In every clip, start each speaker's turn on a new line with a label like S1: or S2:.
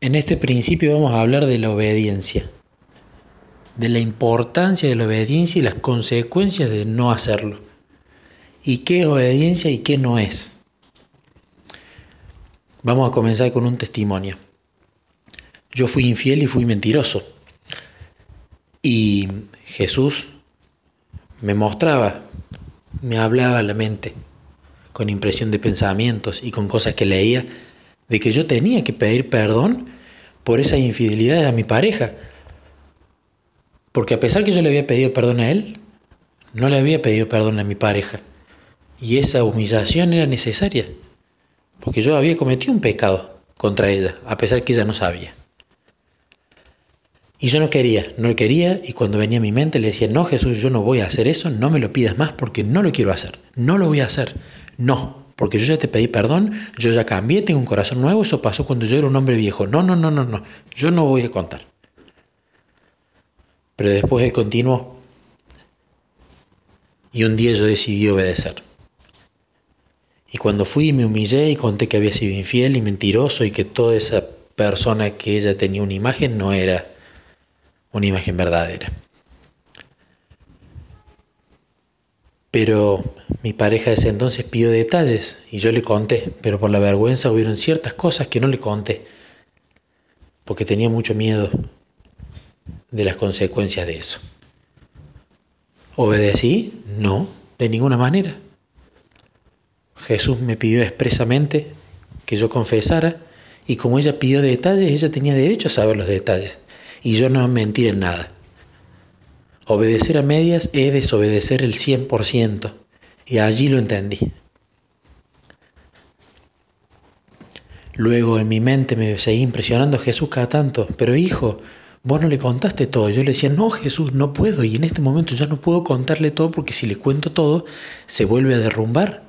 S1: En este principio vamos a hablar de la obediencia, de la importancia de la obediencia y las consecuencias de no hacerlo. ¿Y qué es obediencia y qué no es? Vamos a comenzar con un testimonio. Yo fui infiel y fui mentiroso. Y Jesús me mostraba, me hablaba a la mente, con impresión de pensamientos y con cosas que leía, de que yo tenía que pedir perdón por esa infidelidad a mi pareja. Porque a pesar que yo le había pedido perdón a él, no le había pedido perdón a mi pareja. Y esa humillación era necesaria. Porque yo había cometido un pecado contra ella, a pesar que ella no sabía. Y yo no quería, no quería, y cuando venía a mi mente le decía, no Jesús, yo no voy a hacer eso, no me lo pidas más porque no lo quiero hacer, no lo voy a hacer, no, porque yo ya te pedí perdón, yo ya cambié, tengo un corazón nuevo, eso pasó cuando yo era un hombre viejo, no, no, no, no, no, yo no voy a contar. Pero después él continuó, y un día yo decidí obedecer. Y cuando fui me humillé y conté que había sido infiel y mentiroso y que toda esa persona que ella tenía una imagen no era una imagen verdadera. Pero mi pareja de ese entonces pidió detalles y yo le conté, pero por la vergüenza hubieron ciertas cosas que no le conté, porque tenía mucho miedo de las consecuencias de eso. ¿Obedecí? No, de ninguna manera. Jesús me pidió expresamente que yo confesara y como ella pidió detalles, ella tenía derecho a saber los detalles y yo no mentir en nada. Obedecer a medias es desobedecer el 100% y allí lo entendí. Luego en mi mente me seguía impresionando Jesús cada tanto, pero hijo, vos no le contaste todo. Yo le decía, no Jesús, no puedo y en este momento ya no puedo contarle todo porque si le cuento todo se vuelve a derrumbar.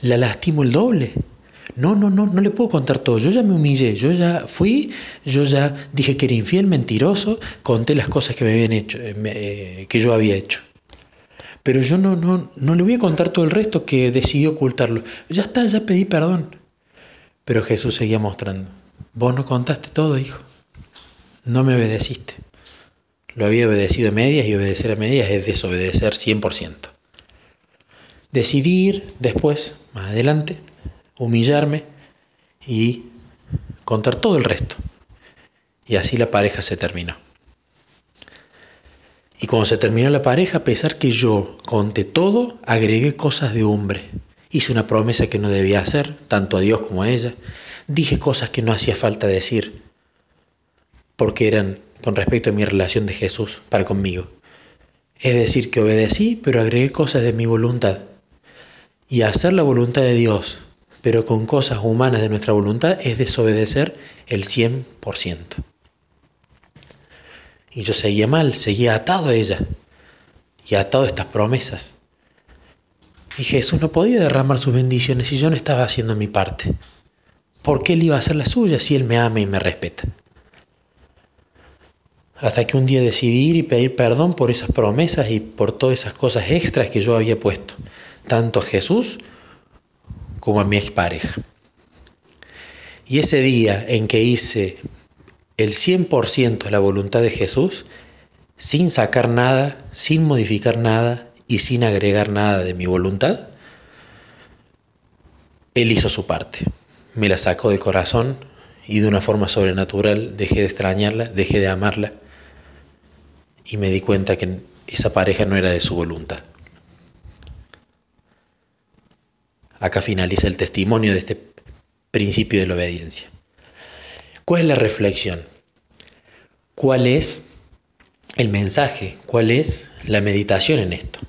S1: La lastimo el doble. No, no, no, no le puedo contar todo. Yo ya me humillé, yo ya fui, yo ya dije que era infiel, mentiroso, conté las cosas que me habían hecho, eh, eh, que yo había hecho. Pero yo no, no, no le voy a contar todo el resto que decidí ocultarlo. Ya está, ya pedí perdón. Pero Jesús seguía mostrando. Vos no contaste todo, hijo. No me obedeciste. Lo había obedecido a medias y obedecer a medias es desobedecer 100%. Decidí ir después, más adelante, humillarme y contar todo el resto. Y así la pareja se terminó. Y cuando se terminó la pareja, a pesar que yo conté todo, agregué cosas de hombre. Hice una promesa que no debía hacer, tanto a Dios como a ella. Dije cosas que no hacía falta decir, porque eran con respecto a mi relación de Jesús para conmigo. Es decir, que obedecí, pero agregué cosas de mi voluntad. Y hacer la voluntad de Dios pero con cosas humanas de nuestra voluntad es desobedecer el 100%. Y yo seguía mal, seguía atado a ella y atado a estas promesas. Y Jesús no podía derramar sus bendiciones si yo no estaba haciendo mi parte. ¿Por qué él iba a hacer la suya si él me ama y me respeta? Hasta que un día decidí ir y pedir perdón por esas promesas y por todas esas cosas extras que yo había puesto, tanto a Jesús como a mi expareja. Y ese día en que hice el 100% de la voluntad de Jesús, sin sacar nada, sin modificar nada y sin agregar nada de mi voluntad, Él hizo su parte. Me la sacó del corazón y de una forma sobrenatural dejé de extrañarla, dejé de amarla y me di cuenta que esa pareja no era de su voluntad. Acá finaliza el testimonio de este principio de la obediencia. ¿Cuál es la reflexión? ¿Cuál es el mensaje? ¿Cuál es la meditación en esto?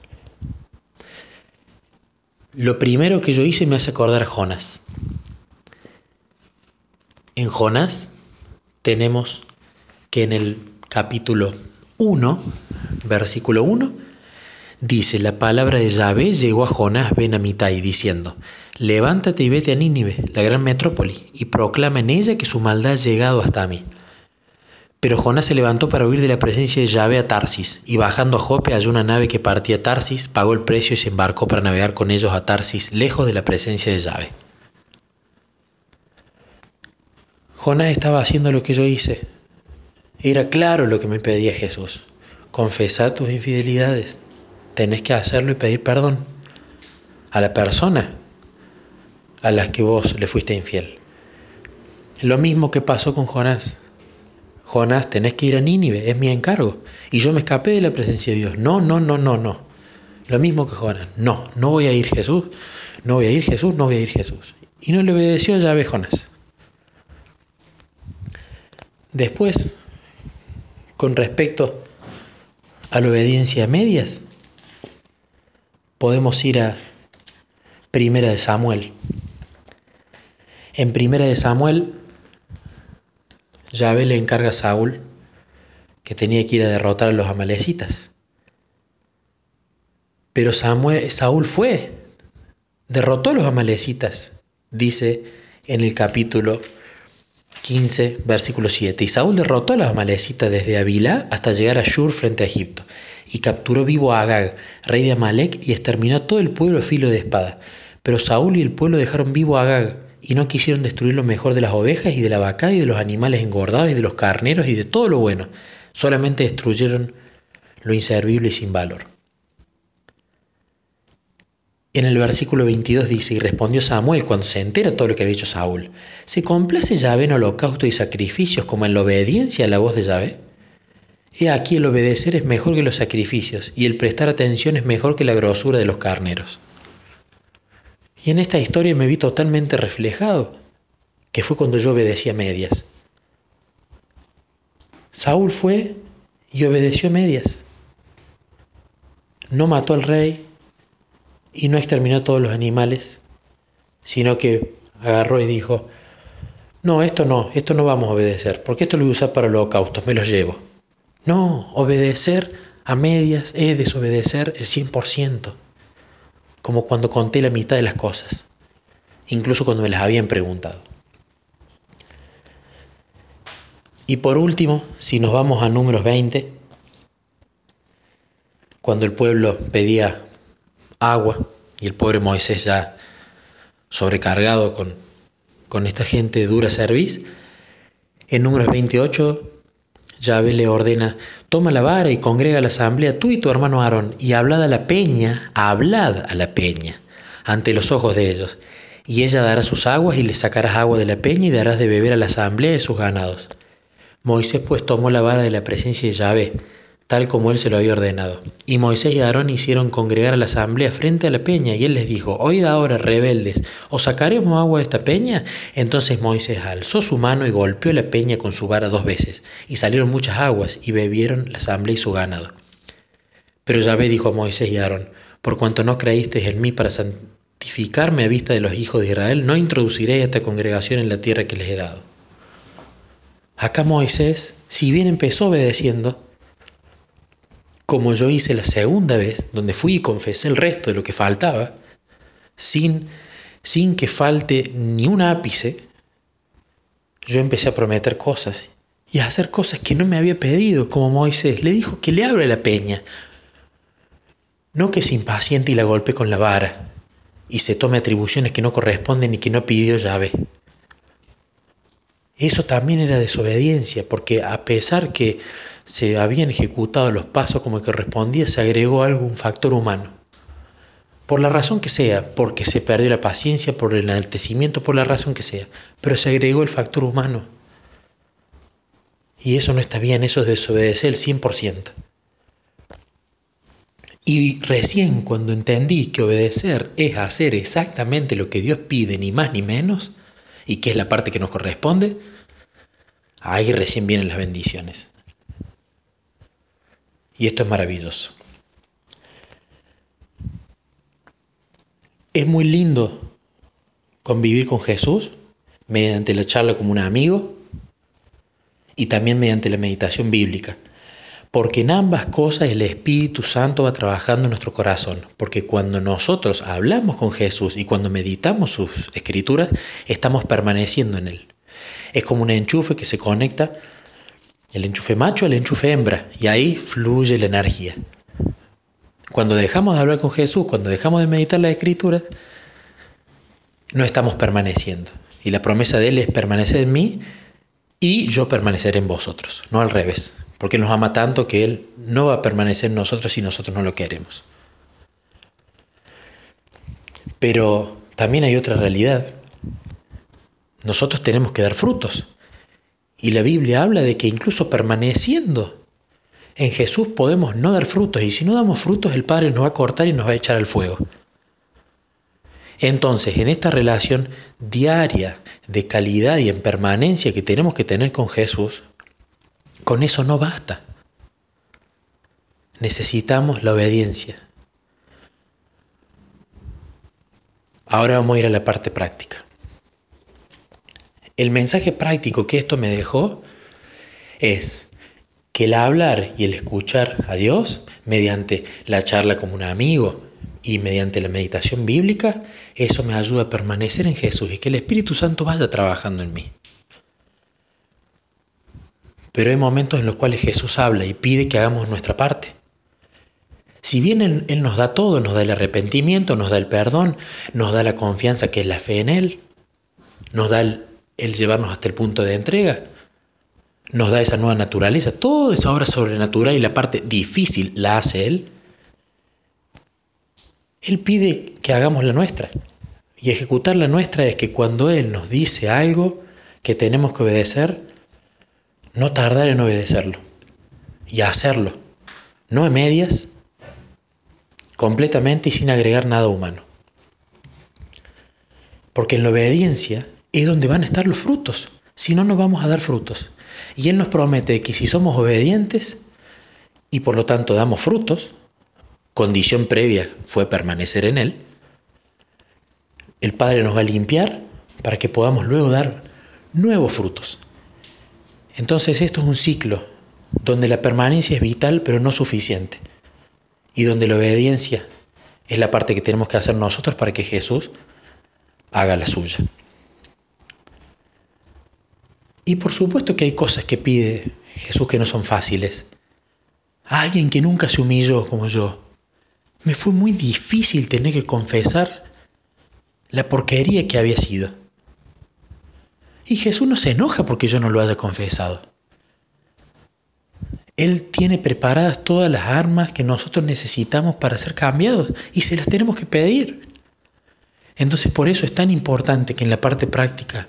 S1: Lo primero que yo hice me hace acordar a Jonás. En Jonás tenemos que en el capítulo 1, versículo 1, Dice, la palabra de Yahvé llegó a Jonás ben Amitai diciendo, levántate y vete a Nínive, la gran metrópoli, y proclama en ella que su maldad ha llegado hasta mí. Pero Jonás se levantó para huir de la presencia de Yahvé a Tarsis, y bajando a Jope halló una nave que partía a Tarsis, pagó el precio y se embarcó para navegar con ellos a Tarsis, lejos de la presencia de Yahvé. Jonás estaba haciendo lo que yo hice. Era claro lo que me pedía Jesús. Confesar tus infidelidades. Tenés que hacerlo y pedir perdón a la persona a la que vos le fuiste infiel. Lo mismo que pasó con Jonás. Jonás, tenés que ir a Nínive, es mi encargo. Y yo me escapé de la presencia de Dios. No, no, no, no, no. Lo mismo que Jonás. No, no voy a ir Jesús, no voy a ir Jesús, no voy a ir Jesús. Y no le obedeció a Yahvé Jonás. Después, con respecto a la obediencia a medias, podemos ir a Primera de Samuel. En Primera de Samuel, Yahvé le encarga a Saúl que tenía que ir a derrotar a los amalecitas. Pero Saúl fue, derrotó a los amalecitas, dice en el capítulo 15, versículo 7. Y Saúl derrotó a los amalecitas desde Avilá hasta llegar a Shur frente a Egipto, y capturó vivo a Agag, rey de Amalek, y exterminó a todo el pueblo a filo de espada. Pero Saúl y el pueblo dejaron vivo a Agag, y no quisieron destruir lo mejor de las ovejas y de la vaca y de los animales engordados y de los carneros y de todo lo bueno. Solamente destruyeron lo inservible y sin valor. En el versículo 22 dice, y respondió Samuel cuando se entera todo lo que había hecho Saúl, ¿se complace Yahvé en holocausto y sacrificios como en la obediencia a la voz de Yahvé? He aquí el obedecer es mejor que los sacrificios, y el prestar atención es mejor que la grosura de los carneros. Y en esta historia me vi totalmente reflejado, que fue cuando yo obedecí a medias. Saúl fue y obedeció a medias. No mató al rey y no exterminó todos los animales, sino que agarró y dijo, no, esto no, esto no vamos a obedecer, porque esto lo voy a usar para los holocaustos, me los llevo. No, obedecer a medias es desobedecer el 100% como cuando conté la mitad de las cosas, incluso cuando me las habían preguntado. Y por último, si nos vamos a números 20, cuando el pueblo pedía agua. Y el pobre Moisés ya sobrecargado con, con esta gente de dura serviz, en números 28 Yahvé le ordena, toma la vara y congrega la asamblea tú y tu hermano Aarón, y hablad a la peña, hablad a la peña, ante los ojos de ellos, y ella dará sus aguas y le sacarás agua de la peña y darás de beber a la asamblea de sus ganados. Moisés pues tomó la vara de la presencia de Yahvé, tal como él se lo había ordenado. Y Moisés y Aarón hicieron congregar a la asamblea frente a la peña, y él les dijo, Oíd ahora, rebeldes, ¿os sacaremos agua de esta peña? Entonces Moisés alzó su mano y golpeó la peña con su vara dos veces, y salieron muchas aguas, y bebieron la asamblea y su ganado. Pero Yahvé dijo a Moisés y Aarón, por cuanto no creísteis en mí para santificarme a vista de los hijos de Israel, no introduciré esta congregación en la tierra que les he dado. Acá Moisés, si bien empezó obedeciendo, como yo hice la segunda vez, donde fui y confesé el resto de lo que faltaba, sin, sin que falte ni un ápice, yo empecé a prometer cosas y a hacer cosas que no me había pedido, como Moisés. Le dijo que le abra la peña, no que se impaciente y la golpe con la vara y se tome atribuciones que no corresponden y que no pidió llave. Eso también era desobediencia, porque a pesar que se habían ejecutado los pasos como correspondía, se agregó algo, un factor humano. Por la razón que sea, porque se perdió la paciencia, por el enaltecimiento, por la razón que sea, pero se agregó el factor humano. Y eso no está bien, eso es desobedecer el 100%. Y recién cuando entendí que obedecer es hacer exactamente lo que Dios pide, ni más ni menos, y que es la parte que nos corresponde, ahí recién vienen las bendiciones. Y esto es maravilloso. Es muy lindo convivir con Jesús mediante la charla como un amigo y también mediante la meditación bíblica. Porque en ambas cosas el Espíritu Santo va trabajando en nuestro corazón. Porque cuando nosotros hablamos con Jesús y cuando meditamos sus escrituras, estamos permaneciendo en Él. Es como un enchufe que se conecta, el enchufe macho al enchufe hembra, y ahí fluye la energía. Cuando dejamos de hablar con Jesús, cuando dejamos de meditar las escrituras, no estamos permaneciendo. Y la promesa de Él es permanecer en mí y yo permaneceré en vosotros, no al revés, porque nos ama tanto que Él no va a permanecer en nosotros si nosotros no lo queremos. Pero también hay otra realidad. Nosotros tenemos que dar frutos. Y la Biblia habla de que incluso permaneciendo en Jesús podemos no dar frutos. Y si no damos frutos, el Padre nos va a cortar y nos va a echar al fuego. Entonces, en esta relación diaria de calidad y en permanencia que tenemos que tener con Jesús, con eso no basta. Necesitamos la obediencia. Ahora vamos a ir a la parte práctica. El mensaje práctico que esto me dejó es que el hablar y el escuchar a Dios mediante la charla como un amigo y mediante la meditación bíblica, eso me ayuda a permanecer en Jesús y que el Espíritu Santo vaya trabajando en mí. Pero hay momentos en los cuales Jesús habla y pide que hagamos nuestra parte. Si bien él, nos da todo, nos da el arrepentimiento, nos da el perdón, nos da la confianza que es la fe en Él, nos da el, el llevarnos hasta el punto de entrega, nos da esa nueva naturaleza, toda esa obra sobrenatural y la parte difícil la hace Él, Él pide que hagamos la nuestra. Y ejecutar la nuestra es que cuando Él nos dice algo que tenemos que obedecer, no tardar en obedecerlo y hacerlo, no a medias, completamente y sin agregar nada humano. Porque en la obediencia es donde van a estar los frutos, si no, no vamos a dar frutos. Y Él nos promete que si somos obedientes y por lo tanto damos frutos, condición previa fue permanecer en Él, el Padre nos va a limpiar para que podamos luego dar nuevos frutos. Entonces esto es un ciclo donde la permanencia es vital pero no suficiente y donde la obediencia es la parte que tenemos que hacer nosotros para que Jesús haga la suya. Y por supuesto que hay cosas que pide Jesús que no son fáciles. alguien que nunca se humilló como yo. Me fue muy difícil tener que confesar la porquería que había sido. Y Jesús no se enoja porque yo no lo haya confesado. Él tiene preparadas todas las armas que nosotros necesitamos para ser cambiados y se las tenemos que pedir. Entonces por eso es tan importante que en la parte práctica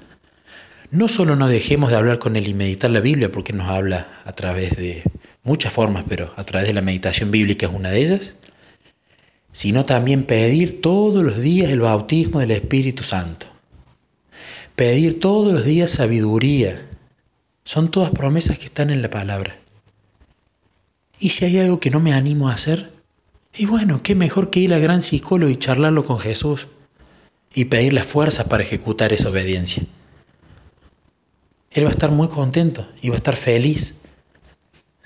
S1: no solo no dejemos de hablar con Él y meditar la Biblia, porque nos habla a través de muchas formas, pero a través de la meditación bíblica es una de ellas, sino también pedir todos los días el bautismo del Espíritu Santo. Pedir todos los días sabiduría. Son todas promesas que están en la palabra. ¿Y si hay algo que no me animo a hacer? Y bueno, qué mejor que ir al gran psicólogo y charlarlo con Jesús y pedir la fuerza para ejecutar esa obediencia. Él va a estar muy contento y va a estar feliz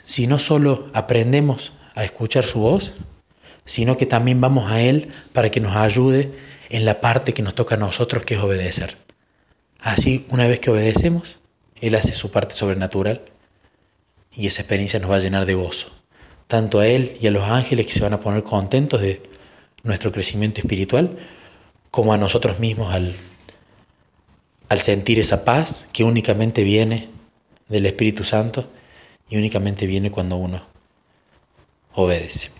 S1: si no solo aprendemos a escuchar su voz, sino que también vamos a Él para que nos ayude en la parte que nos toca a nosotros, que es obedecer. Así, una vez que obedecemos, Él hace su parte sobrenatural y esa experiencia nos va a llenar de gozo tanto a Él y a los ángeles que se van a poner contentos de nuestro crecimiento espiritual, como a nosotros mismos al, al sentir esa paz que únicamente viene del Espíritu Santo y únicamente viene cuando uno obedece.